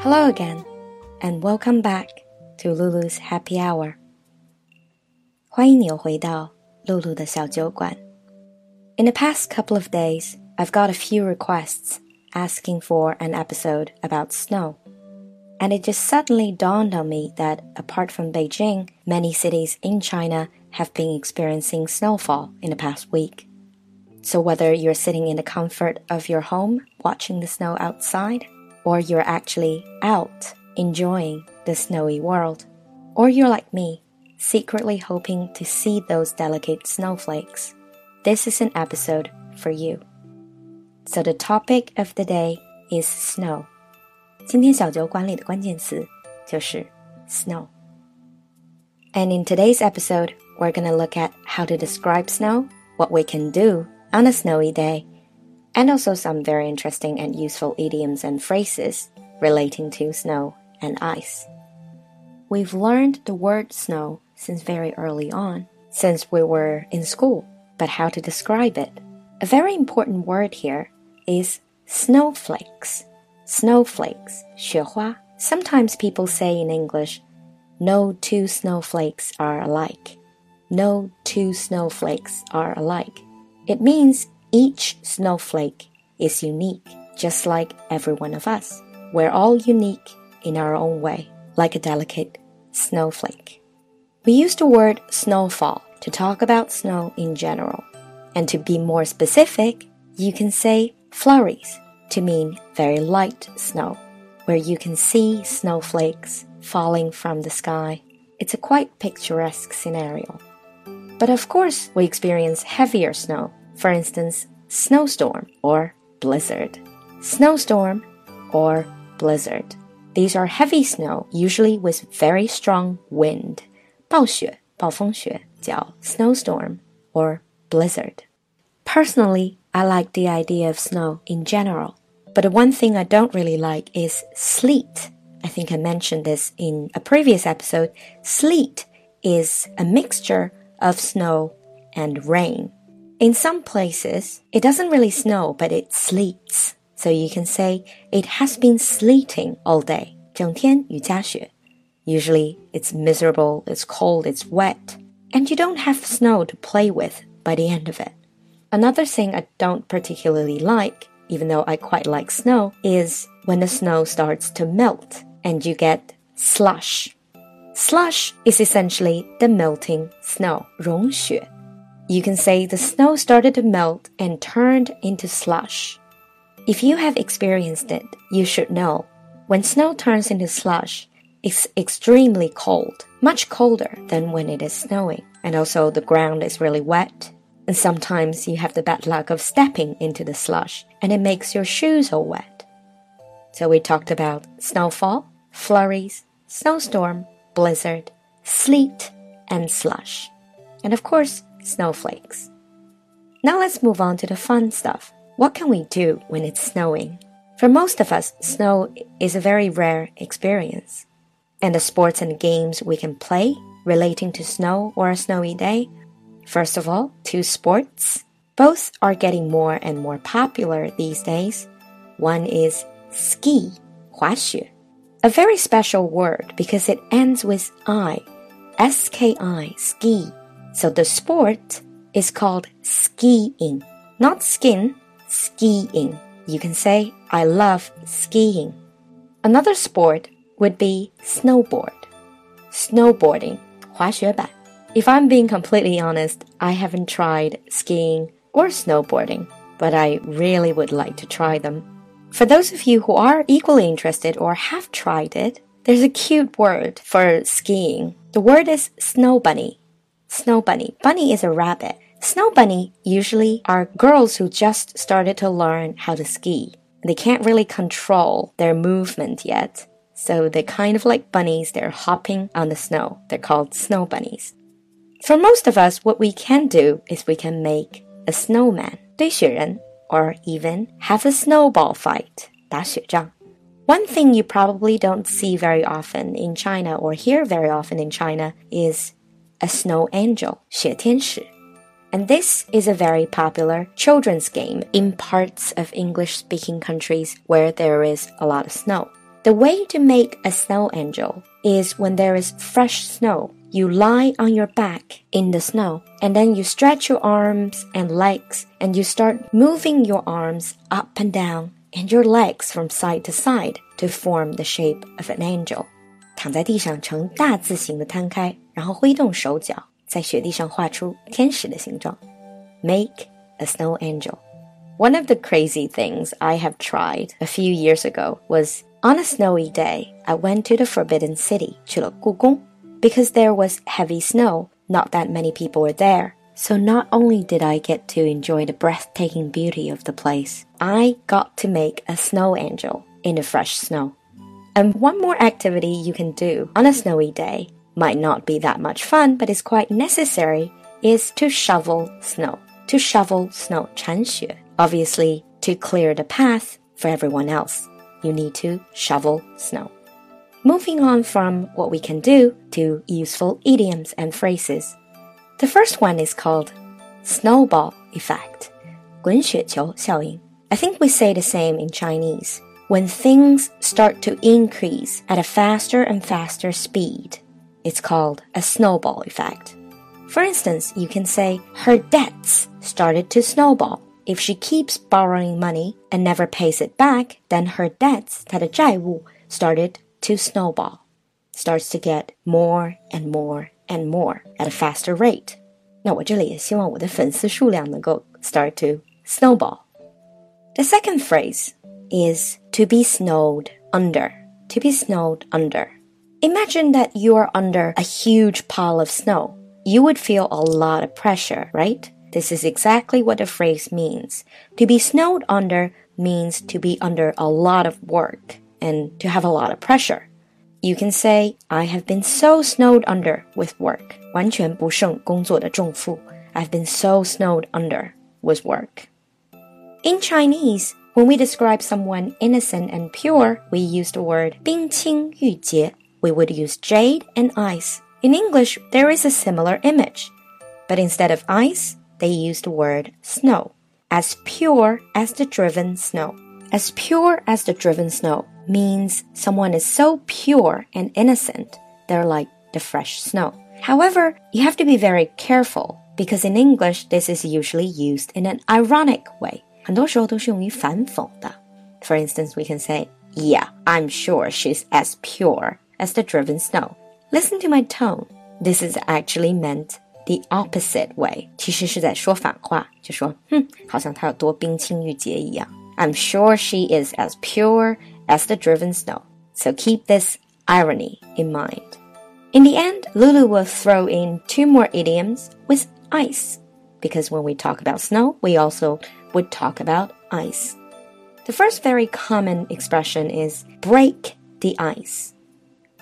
Hello again, and welcome back to Lulu's Happy Hour. 欢迎你又回到露露的小酒馆。In the past couple of days, I've got a few requests asking for an episode about snow. And it just suddenly dawned on me that apart from Beijing, many cities in China have been experiencing snowfall in the past week. So whether you're sitting in the comfort of your home watching the snow outside, or you're actually out enjoying the snowy world, or you're like me secretly hoping to see those delicate snowflakes, this is an episode for you. So the topic of the day is snow. 今天小酒馆里的关键词就是 snow. And in today's episode, we're going to look at how to describe snow, what we can do on a snowy day, and also some very interesting and useful idioms and phrases relating to snow and ice. We've learned the word snow since very early on, since we were in school, but how to describe it. A very important word here is snowflakes. Snowflakes, 雪花. Sometimes people say in English, no two snowflakes are alike. No two snowflakes are alike. It means each snowflake is unique, just like every one of us. We're all unique in our own way, like a delicate snowflake. We use the word snowfall to talk about snow in general. And to be more specific, you can say flurries to mean very light snow, where you can see snowflakes falling from the sky. It's a quite picturesque scenario. But of course, we experience heavier snow, for instance, snowstorm or blizzard. Snowstorm or blizzard. These are heavy snow, usually with very strong wind. 暴雪,暴风雪叫 snowstorm or blizzard. Personally, I like the idea of snow in general. But the one thing I don't really like is sleet. I think I mentioned this in a previous episode. Sleet is a mixture of snow and rain. In some places, it doesn't really snow, but it sleets. So you can say it has been sleeting all day. 整天雨夹雪. Usually it's miserable, it's cold, it's wet, and you don't have snow to play with by the end of it. Another thing I don't particularly like, even though I quite like snow, is when the snow starts to melt and you get slush. Slush is essentially the melting snow, 融雪. You can say the snow started to melt and turned into slush. If you have experienced it, you should know when snow turns into slush, it's extremely cold, much colder than when it is snowing. And also the ground is really wet. And sometimes you have the bad luck of stepping into the slush and it makes your shoes all wet. So we talked about snowfall, flurries, snowstorm, blizzard, sleet, and slush. And of course, snowflakes. Now let's move on to the fun stuff. What can we do when it's snowing? For most of us, snow is a very rare experience and the sports and games we can play relating to snow or a snowy day. First of all, two sports. Both are getting more and more popular these days. One is ski, 滑雪. A very special word because it ends with I, S-K-I, ski. So the sport is called skiing, not skin, skiing. You can say, I love skiing. Another sport would be snowboard. Snowboarding, 滑雪板. If I'm being completely honest, I haven't tried skiing or snowboarding, but I really would like to try them. For those of you who are equally interested or have tried it, there's a cute word for skiing. The word is snow bunny. Snow bunny. Bunny is a rabbit. Snow bunny usually are girls who just started to learn how to ski. They can't really control their movement yet. So they're kind of like bunnies, they're hopping on the snow. They're called snow bunnies. For most of us, what we can do is we can make a snowman, 堆雪人, or even have a snowball fight, 打雪仗. One thing you probably don't see very often in China or hear very often in China is a snow angel, 雪天使. And this is a very popular children's game in parts of English speaking countries where there is a lot of snow. The way to make a snow angel is when there is fresh snow. You lie on your back in the snow and then you stretch your arms and legs and you start moving your arms up and down and your legs from side to side to form the shape of an angel. 躺在地上呈大字形的摊开， 然后挥动手脚，在雪地上画出天使的形状。Make a snow angel. One of the crazy things I have tried a few years ago was on a snowy day, I went to the Forbidden City, 去了故宫 because there was heavy snow, not that many people were there. So not only did I get to enjoy the breathtaking beauty of the place, I got to make a snow angel in the fresh snow. And one more activity you can do on a snowy day might not be that much fun, but is quite necessary, is to shovel snow. To shovel snow, 铲雪. Obviously, to clear the path for everyone else, you need to shovel snow. Moving on from what we can do to useful idioms and phrases. The first one is called snowball effect. 滚雪球效应. I think we say the same in Chinese. When things start to increase at a faster and faster speed, it's called a snowball effect. For instance, you can say her debts started to snowball. If she keeps borrowing money and never pays it back, then her debts, 她的债务, started to snowball, starts to get more and more and more at a faster rate. 那我这里也希望我的粉丝数量能够 start to snowball. The second phrase is to be snowed under. To be snowed under. Imagine that you are under a huge pile of snow. You would feel a lot of pressure, right? This is exactly what the phrase means. To be snowed under means to be under a lot of work and to have a lot of pressure. You can say, I have been so snowed under with work. 完全不胜工作的重负. I've been so snowed under with work. In Chinese, when we describe someone innocent and pure, we use the word 冰清玉洁. we would use jade and ice. In English, there is a similar image. But instead of ice, they use the word snow. As pure as the driven snow. As pure as the driven snow means someone is so pure and innocent, they're like the fresh snow. However, you have to be very careful because in English this is usually used in an ironic way. For instance, we can say, Yeah, I'm sure she's as pure as the driven snow. Listen to my tone. This is actually meant the opposite way. 其实是在说反话，就说，哼，好像她有多冰清玉洁一样。I'm sure she is as pure as the driven snow. So keep this irony in mind. In the end, Lulu will throw in two more idioms with ice, because when we talk about snow, we also would talk about ice. The first very common expression is break the ice.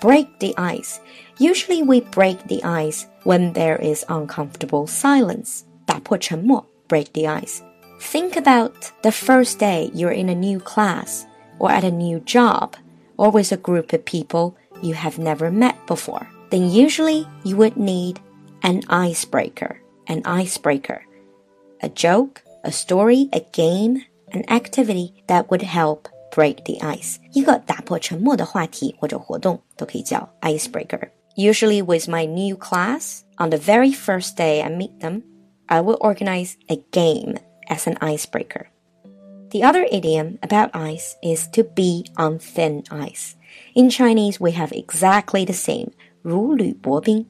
Break the ice. Usually we break the ice when there is uncomfortable silence. 打破沉默, break the ice. Think about the first day you're in a new class or at a new job or with a group of people you have never met before. Then usually you would need an icebreaker. An icebreaker. A joke, a story, a game, an activity that would help break the ice. 一个打破沉默的话题或者活动都可以叫 icebreaker. Usually with my new class, on the very first day I meet them, I will organize a game as an icebreaker. The other idiom about ice is to be on thin ice. In Chinese, we have exactly the same, 如履薄冰.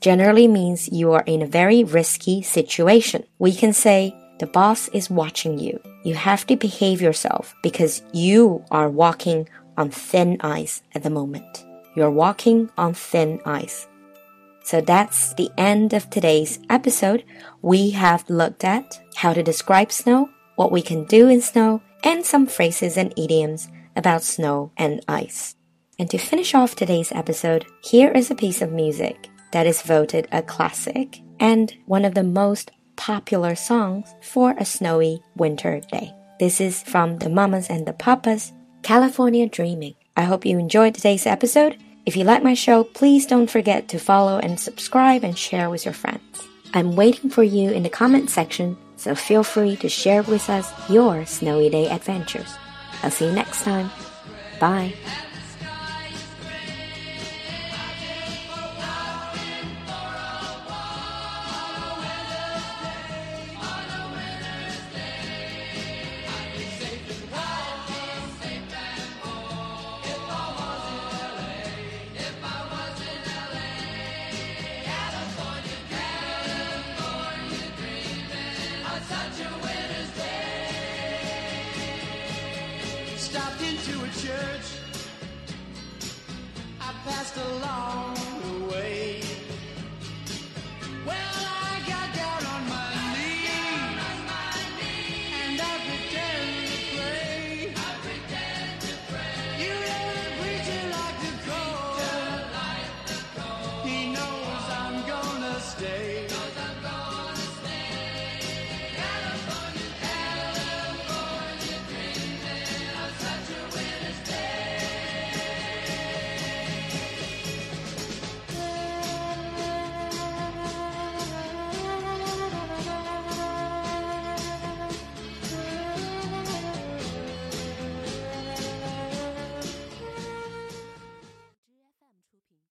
Generally means you are in a very risky situation. We can say, the boss is watching you. You have to behave yourself because you are walking on thin ice at the moment. You're walking on thin ice. So that's the end of today's episode. We have looked at how to describe snow, what we can do in snow, and some phrases and idioms about snow and ice. And to finish off today's episode, here is a piece of music that is voted a classic and one of the most popular songs for a snowy winter day. This is from the Mamas and the Papas, California Dreaming. I hope you enjoyed today's episode if you like my show, please don't forget to follow and subscribe and share with your friends. I'm waiting for you in the comment section, so feel free to share with us your snowy day adventures. I'll see you next time. Bye. I passed along